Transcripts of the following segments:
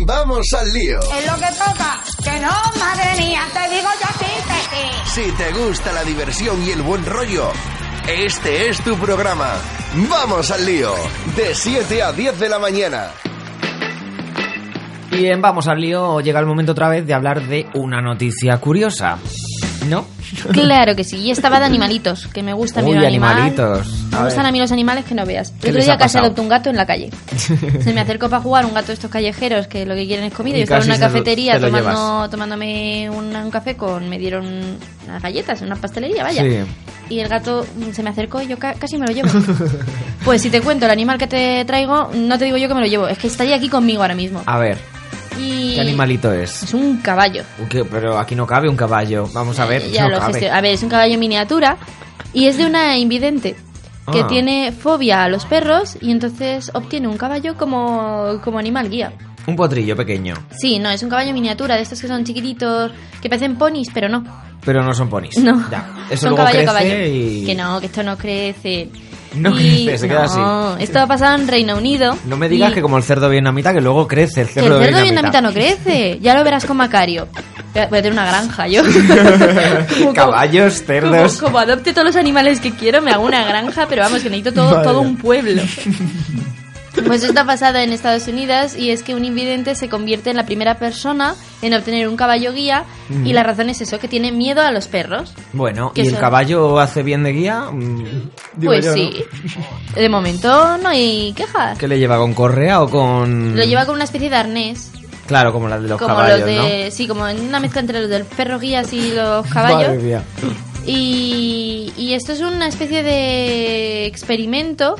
Vamos al lío. Es lo que toca. Que no, madre mía, te digo yo así, Teti. Si te gusta la diversión y el buen rollo, este es tu programa. Vamos al lío. De 7 a 10 de la mañana. Bien, vamos al lío. Llega el momento otra vez de hablar de una noticia curiosa. ¿No? Claro que sí, y estaba de animalitos, que me gusta a mí Uy, un animal. animalitos. Me gustan a mí los animales que no veas. ¿Qué El otro día casi adopté un gato en la calle. Se me acercó para jugar un gato de estos callejeros que lo que quieren es comida. Y Yo estaba en una cafetería tomando, tomándome un, un café con... Me dieron unas galletas en una pastelería, vaya. Sí. Y el gato se me acercó y yo ca- casi me lo llevo. pues si te cuento el animal que te traigo, no te digo yo que me lo llevo. Es que estaría aquí conmigo ahora mismo. A ver, Y ¿qué animalito es? Es un caballo. Pero aquí no cabe un caballo. Vamos a ver. Eh, ya no lo cabe. A ver, es un caballo en miniatura y es de una invidente que Ah. tiene fobia a los perros y entonces obtiene un caballo como, como animal guía. Un potrillo pequeño. Sí, no, es un caballo miniatura, de estos que son chiquititos, que parecen ponis, pero no. Pero no son ponis. No. Ya. Eso son luego caballo crece caballo. y... Que no, que esto no crece. No Y- crece, se queda así. Esto ha pasado en Reino Unido. No me digas y- que como el cerdo vietnamita, que luego crece el que cerdo, el cerdo vietnamita. vietnamita no crece. Ya lo verás con Macario. Voy a tener una granja yo. Como- Caballos, cerdos. como adopte todos los animales que quiero, me hago una granja, pero vamos, que necesito todo, todo un pueblo. Pues esto ha pasado en Estados Unidos y es que un invidente se convierte en la primera persona en obtener un caballo guía Mm. y la razón es eso, que tiene miedo a los perros. Bueno, ¿y el caballo hace bien de guía? Mm, digo pues yo, ¿no? sí. De momento no hay quejas. ¿Qué le lleva con correa o con...? Lo lleva con una especie de arnés. Claro, como la de los como caballos, los de. Sí, como en una mezcla entre los del perro guías y los caballos. Madre mía. Y, y esto es una especie de experimento.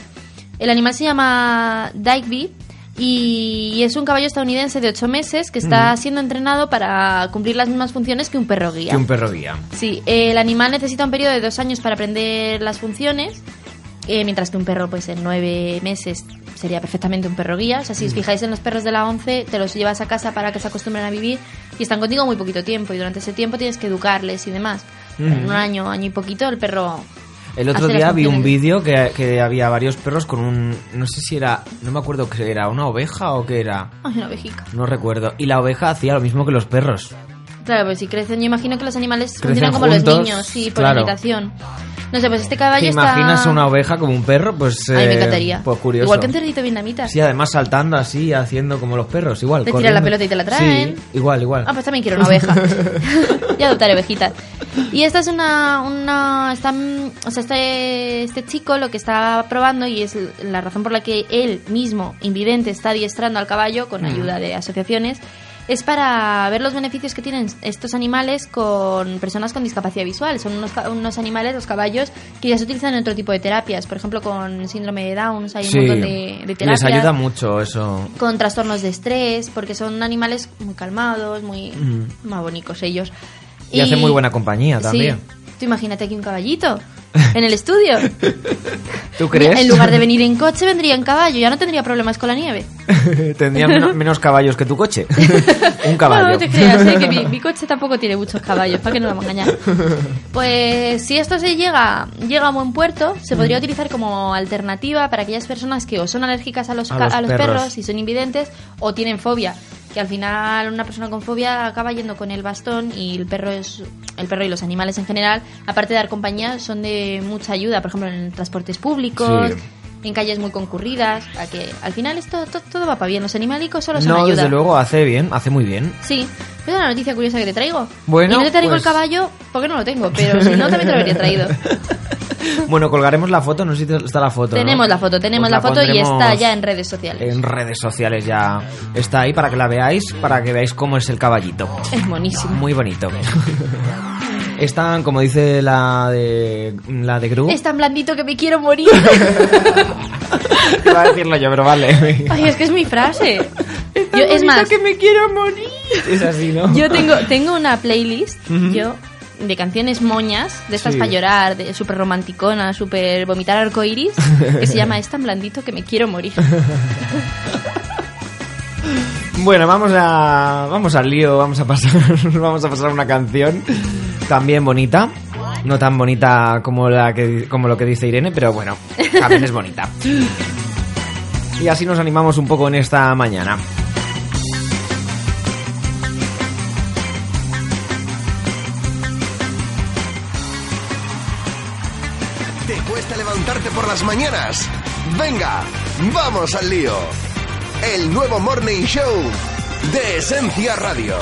El animal se llama Digby y es un caballo estadounidense de 8 meses que está siendo entrenado para cumplir las mismas funciones que un perro guía. Que un perro guía. Sí, el animal necesita un periodo de dos años para aprender las funciones, eh, mientras que un perro, pues en nueve meses sería perfectamente un perro guía. O sea, si os fijáis en los perros de la 11, te los llevas a casa para que se acostumbren a vivir y están contigo muy poquito tiempo y durante ese tiempo tienes que educarles y demás. En un año, año y poquito, el perro... El otro día vi un vídeo que, que había varios perros con un... No sé si era... No me acuerdo qué era, una oveja o qué era. Ay, una ovejica. No recuerdo. Y la oveja hacía lo mismo que los perros. Claro, pues si crecen, yo imagino que los animales Crecen funcionan como juntos, los niños, sí, por claro. No sé, pues este ¿Te caballo imaginas está... una oveja como un perro? Pues... Ay, me eh, encantaría. Pues curioso. Igual que un cerdito vietnamita. Sí, además saltando así, haciendo como los perros, igual. Te tiran la pelota y te la traen. Sí, igual, igual. Ah, pues también quiero una oveja. y adoptar ovejitas. Y esta es una... una está, o sea, este, este chico lo que está probando y es la razón por la que él mismo, invidente, está adiestrando al caballo Mm. con ayuda de asociaciones, es para ver los beneficios que tienen estos animales con personas con discapacidad visual. Son unos, unos animales, los caballos, que ya se utilizan en otro tipo de terapias. Por ejemplo, con síndrome de Down hay Sí. un montón de, de terapias Les ayuda mucho eso. con trastornos de estrés, porque son animales muy calmados, muy, Mm. muy bonitos ellos. Y, hace muy buena compañía también. Sí. Tú imagínate aquí un caballito en el estudio. ¿Tú crees? En lugar de venir en coche, vendría en caballo. Ya no tendría problemas con la nieve. Tendría menos, menos caballos que tu coche. un caballo. No, no te creas, ¿eh? que mi, mi coche tampoco tiene muchos caballos, para que no nos vamos a engañar. Pues si esto se llega, llega a buen puerto, se Mm. podría utilizar como alternativa para aquellas personas que o son alérgicas a los, A los a los perros. perros y son invidentes o tienen fobia. Que al final una persona con fobia acaba yendo con el bastón y el perro es el perro y los animales en general, aparte de dar compañía, son de mucha ayuda, por ejemplo en transportes públicos, Sí. en calles muy concurridas, a que al final esto to- todo va para bien, los animalicos solo son No, ayuda. desde luego hace bien, hace muy bien. Sí, es una noticia curiosa que te traigo. Bueno, y no te traigo pues- el caballo porque no lo tengo, pero si no también te lo habría traído. Bueno, colgaremos la foto, no sé si está la foto. ¿no? tenemos la foto, tenemos Pues la, foto y está ya en redes sociales. En redes sociales ya está ahí para que la veáis, para que veáis cómo es el caballito. Es buenísimo. Muy bonito. Están, como dice la de la de Gru. Es tan blandito que me quiero morir. Iba a decirlo yo, pero vale. Ay, es que es mi frase. tan Yo, es más- que me quiero morir. Es así, ¿no? Yo tengo, tengo una playlist, Ujú. yo, de canciones moñas, de estas Sí. para llorar, de súper romanticona, súper vomitar arcoiris, que se llama Es tan blandito que me quiero morir. Bueno, vamos a vamos al lío, vamos a pasar vamos a pasar una canción también bonita, no tan bonita como la que como lo que dice Irene, pero bueno, también es bonita. Y así nos animamos un poco en esta mañana. Levantarte por las mañanas? Venga, vamos al lío. El nuevo Morning Show de Esencia Radio.